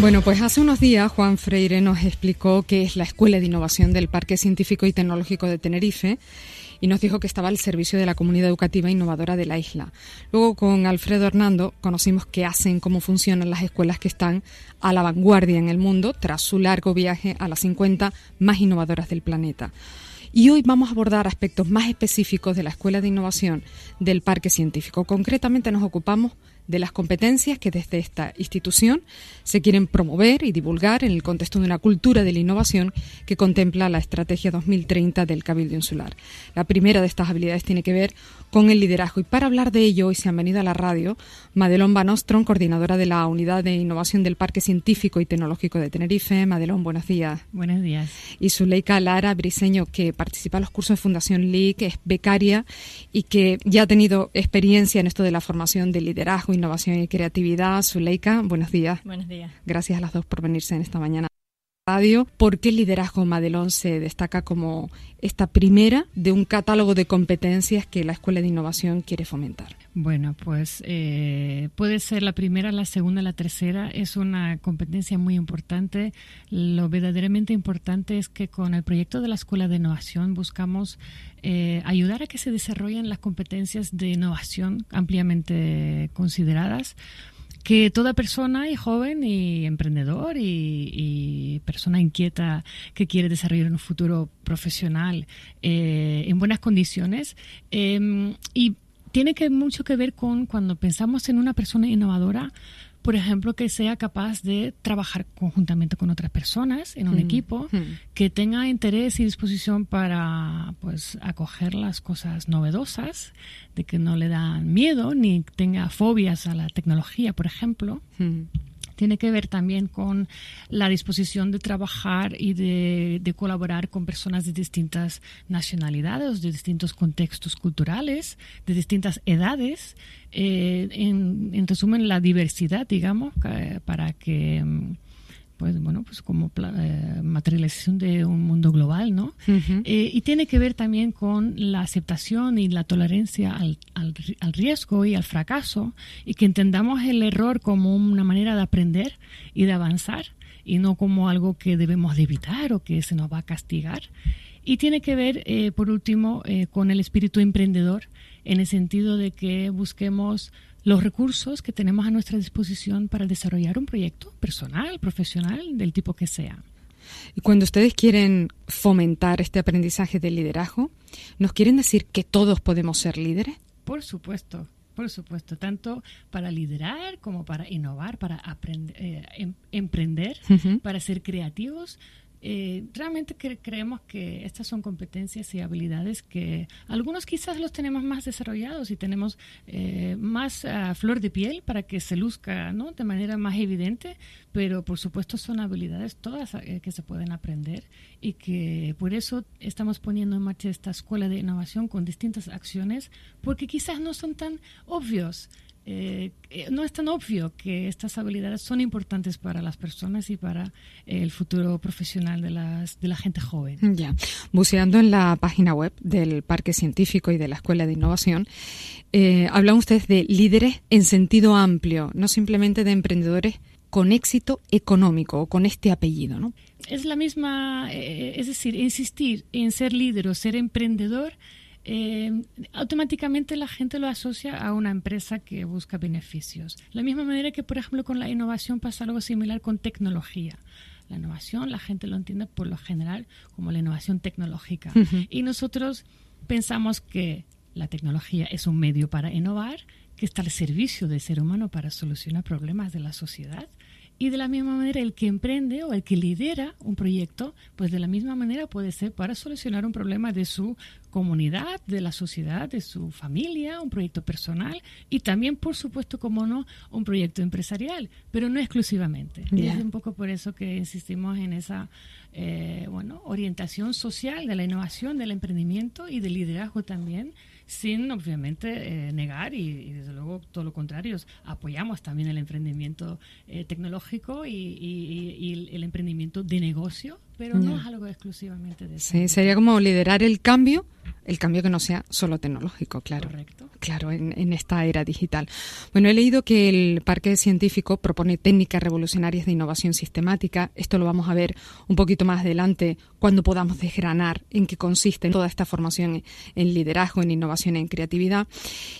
Bueno, pues hace unos días Juan Freire nos explicó qué es la Escuela de Innovación del Parque Científico y Tecnológico de Tenerife y nos dijo que estaba al servicio de la comunidad educativa innovadora de la isla. Luego con Alfredo Hernando conocimos qué hacen, cómo funcionan las escuelas que están a la vanguardia en el mundo tras su largo viaje a las 50 más innovadoras del planeta. Y hoy vamos a abordar aspectos más específicos de la Escuela de Innovación del Parque Científico. Concretamente nos ocupamos de las competencias que desde esta institución se quieren promover y divulgar en el contexto de una cultura de la innovación que contempla la Estrategia 2030 del Cabildo Insular. La primera de estas habilidades tiene que ver con el liderazgo y para hablar de ello hoy se han venido a la radio Madelón Banostron, coordinadora de la Unidad de Innovación del Parque Científico y Tecnológico de Tenerife. Madelón, buenos días. Buenos días. Y Zuleika Lara Briseño, que participa en los cursos de Fundación LIC, es becaria y que ya ha tenido experiencia en esto de la formación de liderazgo Innovación y Creatividad. Zuleika, buenos días. Buenos días. Gracias a las dos por venirse en esta mañana. Radio. ¿Por qué el liderazgo Madelón se destaca como esta primera de un catálogo de competencias que la Escuela de Innovación quiere fomentar? Bueno, pues eh, puede ser la primera, la segunda, la tercera. Es una competencia muy importante. Lo verdaderamente importante es que con el proyecto de la Escuela de Innovación buscamos eh, ayudar a que se desarrollen las competencias de innovación ampliamente consideradas que toda persona y joven y emprendedor y, persona inquieta que quiere desarrollar un futuro profesional eh, en buenas condiciones em, y tiene que mucho que ver con cuando pensamos en una persona innovadora por ejemplo, que sea capaz de trabajar conjuntamente con otras personas en un mm, equipo, mm. que tenga interés y disposición para pues acoger las cosas novedosas, de que no le dan miedo ni tenga fobias a la tecnología, por ejemplo. Mm tiene que ver también con la disposición de trabajar y de, colaborar con personas de distintas nacionalidades, de distintos contextos culturales, de distintas edades. Eh, en, en, resumen, la diversidad, digamos, para que mm, pues bueno, pues como eh, materialización de un mundo global, ¿no? Eh, y tiene que ver también con la aceptación y la tolerancia al, al, riesgo y al fracaso y que entendamos el error como una manera de aprender y de avanzar y no como algo que debemos de evitar o que se nos va a castigar. Y tiene que ver, eh, por último, con el espíritu emprendedor en el sentido de que busquemos los recursos que tenemos a nuestra disposición para desarrollar un proyecto personal, profesional, del tipo que sea. Y cuando ustedes quieren fomentar este aprendizaje del liderazgo, ¿nos quieren decir que todos podemos ser líderes? Por supuesto, por supuesto, tanto para liderar como para innovar, para aprender, eh, em, emprender, para ser creativos. Eh, realmente creemos que estas son competencias y habilidades que algunos quizás los tenemos más desarrollados y tenemos eh, más a flor de piel para que se luzca ¿no? de manera más evidente, pero por supuesto son habilidades todas eh, que se pueden aprender y que por eso estamos poniendo en marcha esta escuela de innovación con distintas acciones porque quizás no son tan obvios. Eh, eh, no es tan obvio que estas habilidades son importantes para las personas y para el futuro profesional de, las, de la gente joven. Ya, buceando en la página web del Parque Científico y de la Escuela de Innovación, eh, hablan ustedes de líderes en sentido amplio, no simplemente de emprendedores con éxito económico o con este apellido, ¿no? Es la misma, es decir, insistir en ser líder o ser emprendedor eh, automáticamente la gente lo asocia a una empresa que busca beneficios. La misma manera que, por ejemplo, con la innovación pasa algo similar con tecnología. La innovación la gente lo entiende por lo general como la innovación tecnológica. Y nosotros pensamos que la tecnología es un medio para innovar, que está al servicio del ser humano para solucionar problemas de la sociedad Y de la misma manera, el que emprende o el que lidera un proyecto, pues de la misma manera puede ser para solucionar un problema de su comunidad, de la sociedad, de su familia, un proyecto personal y también, por supuesto, como no, un proyecto empresarial, pero no exclusivamente. Y es un poco por eso que insistimos en esa eh, bueno, orientación social de la innovación, del emprendimiento y del liderazgo también sin obviamente eh, negar y, desde luego todo lo contrario, apoyamos también el emprendimiento eh, tecnológico y, el emprendimiento de negocio, pero no es algo exclusivamente de eso. Sí, sería como liderar el cambio, el cambio que no sea solo tecnológico, claro. Correcto. Claro, en, en, esta era digital. Bueno, he leído que el Parque Científico propone técnicas revolucionarias de innovación sistemática. Esto lo vamos a ver un poquito más adelante cuando podamos desgranar en qué consiste toda esta formación en liderazgo, en innovación, en creatividad.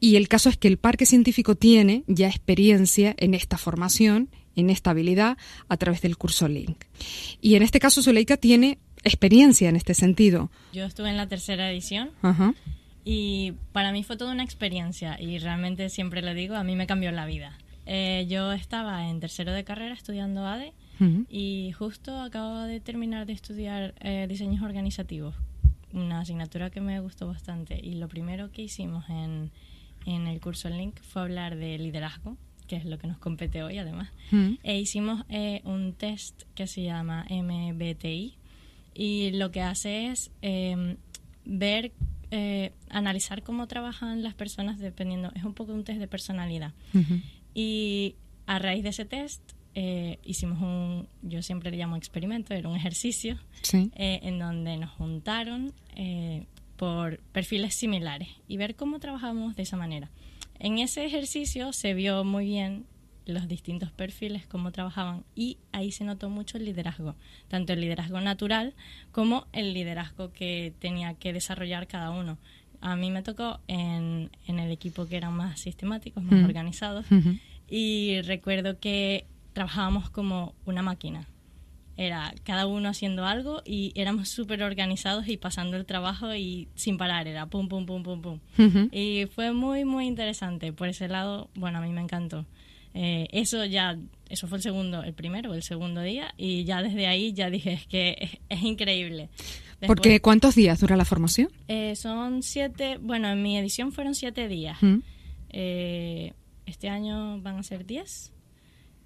Y el caso es que el Parque Científico tiene ya experiencia en esta formación en esta habilidad a través del curso Link. Y en este caso Zuleika tiene experiencia en este sentido. Yo estuve en la tercera edición y para mí fue toda una experiencia y realmente siempre le digo, a mí me cambió la vida. Eh, yo estaba en tercero de carrera estudiando ADE y justo acabo de terminar de estudiar eh, diseños organizativos, una asignatura que me gustó bastante y lo primero que hicimos en, en el curso Link fue hablar de liderazgo que es lo que nos compete hoy además, mm. e hicimos eh, un test que se llama MBTI y lo que hace es em, ver, eh, analizar cómo trabajan las personas dependiendo, es un poco un test de personalidad. Y a raíz de ese test eh, hicimos un, yo siempre le llamo experimento, era un ejercicio en donde nos juntaron por perfiles similares y ver cómo trabajamos de esa manera. En ese ejercicio se vio muy bien los distintos perfiles, cómo trabajaban y ahí se notó mucho el liderazgo, tanto el liderazgo natural como el liderazgo que tenía que desarrollar cada uno. A mí me tocó en, en el equipo que eran más sistemáticos, más organizados y recuerdo que trabajábamos como una máquina era cada uno haciendo algo y éramos súper organizados y pasando el trabajo y sin parar, era pum, pum, pum, pum, pum. Y fue muy, muy interesante. Por ese lado, bueno, a mí me encantó. Eh, eso ya, eso fue el segundo, el primero, el segundo día y ya desde ahí ya dije, es que es, increíble. Porque ¿cuántos días dura la formación? Eh, son siete, bueno, en mi edición fueron siete días. Eh, este año van a ser diez.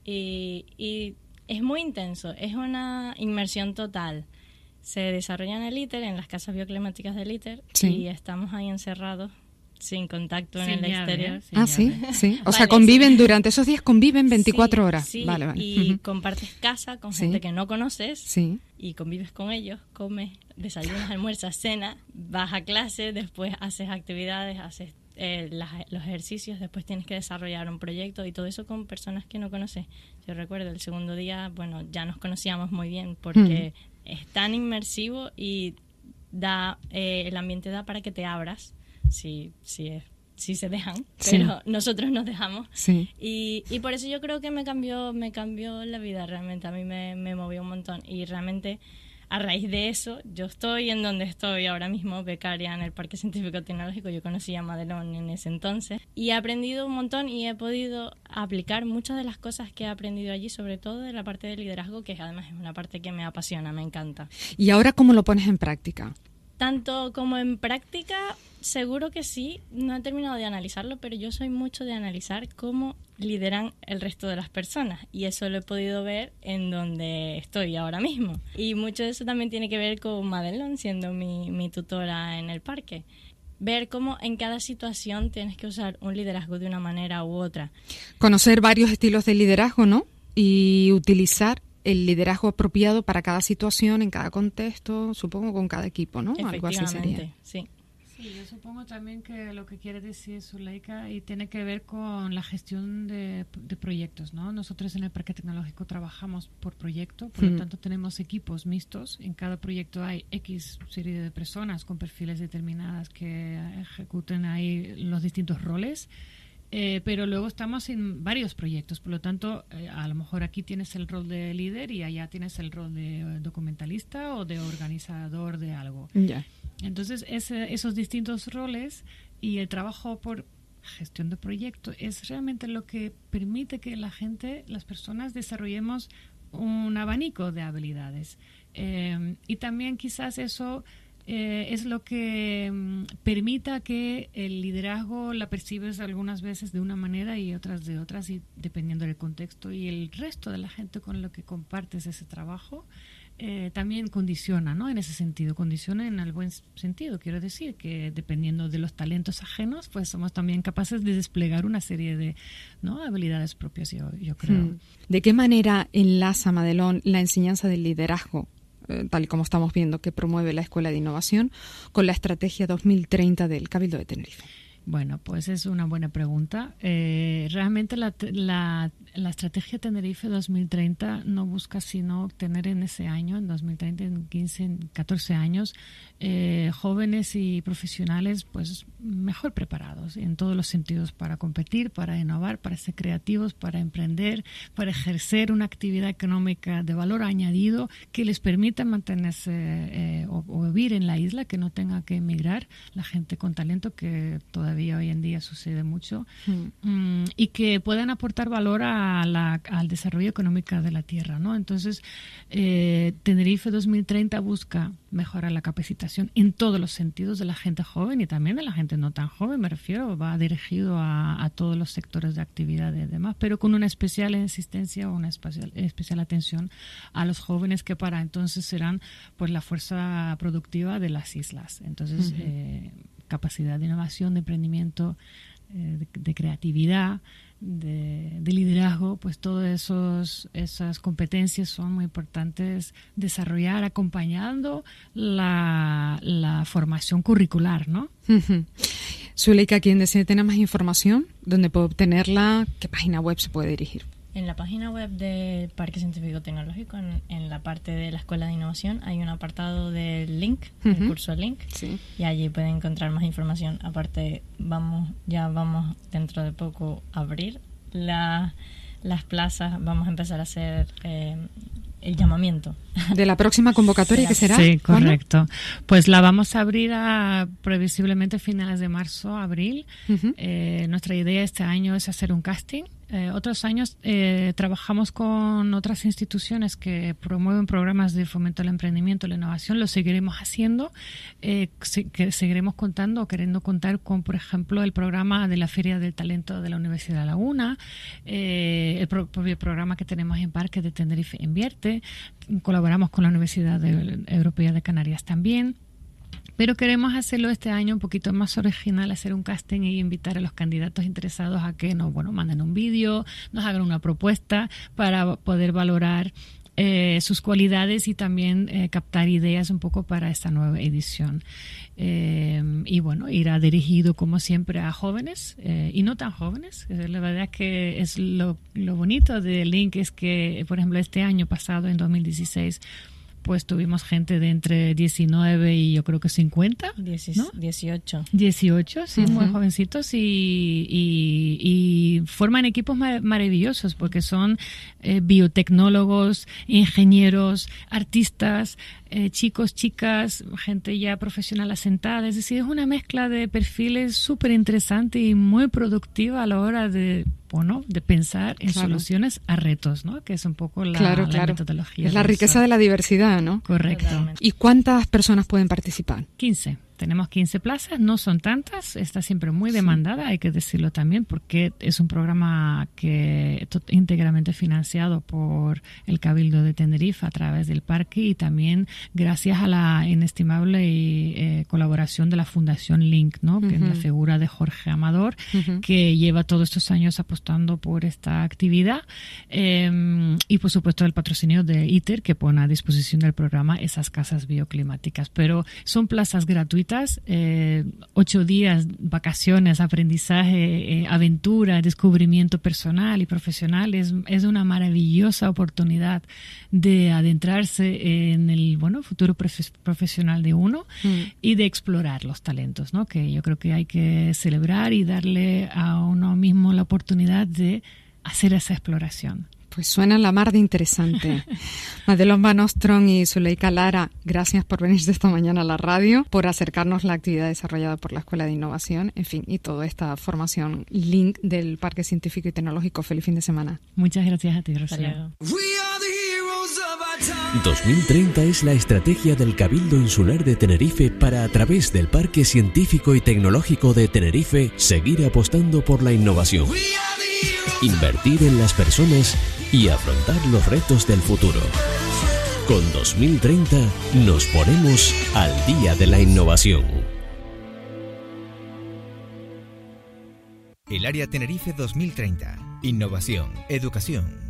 Y, y es muy intenso, es una inmersión total. Se desarrolla en el ITER, en las casas bioclimáticas del ITER, y estamos ahí encerrados sin contacto en el exterior. ah, sí, sí. O sea, conviven durante esos días, conviven 24 horas. vale, vale. Y compartes casa con gente que no conoces. Sí. Y convives con ellos, comes, desayunas, almuerzas, cena, vas a clase, después haces actividades, haces eh, los ejercicios, después tienes que desarrollar un proyecto y todo eso con personas que no conoces. Yo recuerdo el segundo día, bueno, ya nos conocíamos muy bien porque es tan inmersivo y da eh, el ambiente da para que te abras, si, si, es, si se dejan, pero nosotros nos dejamos. Y, y por eso yo creo que me cambió, me cambió la vida realmente, a mí me, me movió un montón y realmente a raíz de eso, yo estoy en donde estoy ahora mismo, becaria en el Parque Científico Tecnológico. Yo conocí a Madelón en ese entonces y he aprendido un montón y he podido aplicar muchas de las cosas que he aprendido allí, sobre todo de la parte de liderazgo, que además es una parte que me apasiona, me encanta. ¿Y ahora cómo lo pones en práctica? Tanto como en práctica, seguro que sí. No he terminado de analizarlo, pero yo soy mucho de analizar cómo lideran el resto de las personas y eso lo he podido ver en donde estoy ahora mismo. Y mucho de eso también tiene que ver con Madelon siendo mi, mi tutora en el parque. Ver cómo en cada situación tienes que usar un liderazgo de una manera u otra. Conocer varios estilos de liderazgo, ¿no? Y utilizar el liderazgo apropiado para cada situación, en cada contexto, supongo con cada equipo, ¿no? Algo así sería. Sí. Sí, yo supongo también que lo que quiere decir Zuleika y tiene que ver con la gestión de, proyectos, ¿no? Nosotros en el Parque Tecnológico trabajamos por proyecto, por lo tanto tenemos equipos mixtos. En cada proyecto hay X serie de personas con perfiles determinadas que ejecuten ahí los distintos roles. Eh, pero luego estamos en varios proyectos, por lo tanto, eh, a lo mejor aquí tienes el rol de líder y allá tienes el rol de documentalista o de organizador de algo. Entonces, esos distintos roles y el trabajo por gestión de proyectos, es realmente lo que permite que la gente, las personas desarrollemos un abanico de habilidades. Eh, y también quizás eso eh, es lo que mm, permita que el liderazgo la percibes algunas veces de una manera y otras de otras, y dependiendo del contexto y el resto de la gente con lo que compartes ese trabajo. Eh, también condiciona, ¿no? En ese sentido, condiciona en el buen sentido. Quiero decir que dependiendo de los talentos ajenos, pues somos también capaces de desplegar una serie de ¿no? habilidades propias, yo, yo creo. Hmm. ¿De qué manera enlaza Madelón la enseñanza del liderazgo eh, tal y como estamos viendo, que promueve la Escuela de Innovación, con la Estrategia 2030 del Cabildo de Tenerife? Bueno, pues es una buena pregunta. Eh, realmente la, la, la, estrategia Tenerife 2030 no busca sino obtener en ese año, en 2030, en 15, 14 años, eh, jóvenes y profesionales pues mejor preparados en todos los sentidos para competir, para innovar, para ser creativos, para emprender, para ejercer una actividad económica de valor añadido que les permita mantenerse eh, o, vivir en la isla, que no tenga que emigrar la gente con talento que todavía hoy en día sucede mucho mm. Mm, y que puedan aportar valor a la, al desarrollo económico de la tierra, ¿no? Entonces eh, Tenerife 2030 busca mejorar la capacitación en todos los sentidos de la gente joven y también de la gente no tan joven, me refiero, va dirigido a, todos los sectores de actividad y demás, pero con una especial insistencia o una especial, especial atención a los jóvenes que para entonces serán pues la fuerza productiva de las islas. Entonces, eh, capacidad de innovación, de emprendimiento, eh, de creatividad, de, liderazgo, pues todas esas competencias son muy importantes desarrollar acompañando la, la formación curricular, ¿no? Zuleika, quien desee tener más información, ¿dónde puede obtenerla? ¿Qué página web se puede dirigir? En la página web del Parque Científico Tecnológico, en, la parte de la Escuela de Innovación, hay un apartado de link, el curso link, y allí pueden encontrar más información. Aparte, vamos ya vamos dentro de poco a abrir la, las plazas, vamos a empezar a hacer eh, el llamamiento. ¿De la próxima convocatoria que será? Sí, correcto. Pues la vamos a abrir a previsiblemente finales de marzo, abril. Eh, nuestra idea este año es hacer un casting eh, otros años eh, trabajamos con otras instituciones que promueven programas de fomento al emprendimiento, la innovación, lo seguiremos haciendo, eh, seguiremos contando o queriendo contar con, por ejemplo, el programa de la Feria del Talento de la Universidad Laguna, el propio programa que tenemos en Parque de Tenerife Invierte, colaboramos con la Universidad Europea de Canarias también. Pero queremos hacerlo este año un poquito más original, hacer un casting y invitar a los candidatos interesados a que nos bueno, manden un vídeo, nos hagan una propuesta para poder valorar eh, sus cualidades y también eh, captar ideas un poco para esta nueva edición. Eh, y bueno, irá dirigido como siempre a jóvenes y no tan jóvenes. La verdad es que es lo, lo bonito del link es que, por ejemplo, este año pasado, en 2016, pues tuvimos gente de entre 19 y yo creo que 50. 18. 18, sí, muy jovencitos y, y, forman equipos maravillosos porque son eh, biotecnólogos, ingenieros, artistas, eh, chicos, chicas, gente ya profesional asentada. Es decir, es una mezcla de perfiles súper interesante y muy productiva a la hora de de pensar en soluciones a retos, ¿no? Que es un poco la, metodología. Es la riqueza de la diversidad, ¿no? Correcto. ¿Y cuántas personas pueden participar? 15. Tenemos 15 plazas, no son tantas, está siempre muy demandada, hay que decirlo también, porque es un programa que íntegramente financiado por el Cabildo de Tenerife a través del parque y también gracias a la inestimable eh, colaboración de la Fundación Link, ¿no? que es la figura de Jorge Amador, que lleva todos estos años apostando por esta actividad em, y por supuesto el patrocinio de ITER, que pone a disposición del programa esas casas bioclimáticas. Pero son plazas gratuitas eh, ocho días, vacaciones, aprendizaje, eh, aventura, descubrimiento personal y profesional. Es, es, una maravillosa oportunidad de adentrarse en el bueno futuro profesional de uno mm. y de explorar los talentos, ¿no? que yo creo que hay que celebrar y darle a uno mismo la oportunidad de hacer esa exploración. Pues suena la mar de interesante. Madelon Van Ostrom y Zuleika Lara, gracias por venir esta mañana a la radio, por acercarnos la actividad desarrollada por la Escuela de Innovación, en fin, y toda esta formación link del Parque Científico y Tecnológico. Feliz fin de semana. Muchas gracias a ti, Rocío. 2030 es la estrategia del Cabildo Insular de Tenerife para, a través del Parque Científico y Tecnológico de Tenerife, seguir apostando por la innovación, invertir en las personas y afrontar los retos del futuro. Con 2030 nos ponemos al día de la innovación. El Área Tenerife 2030. Innovación, educación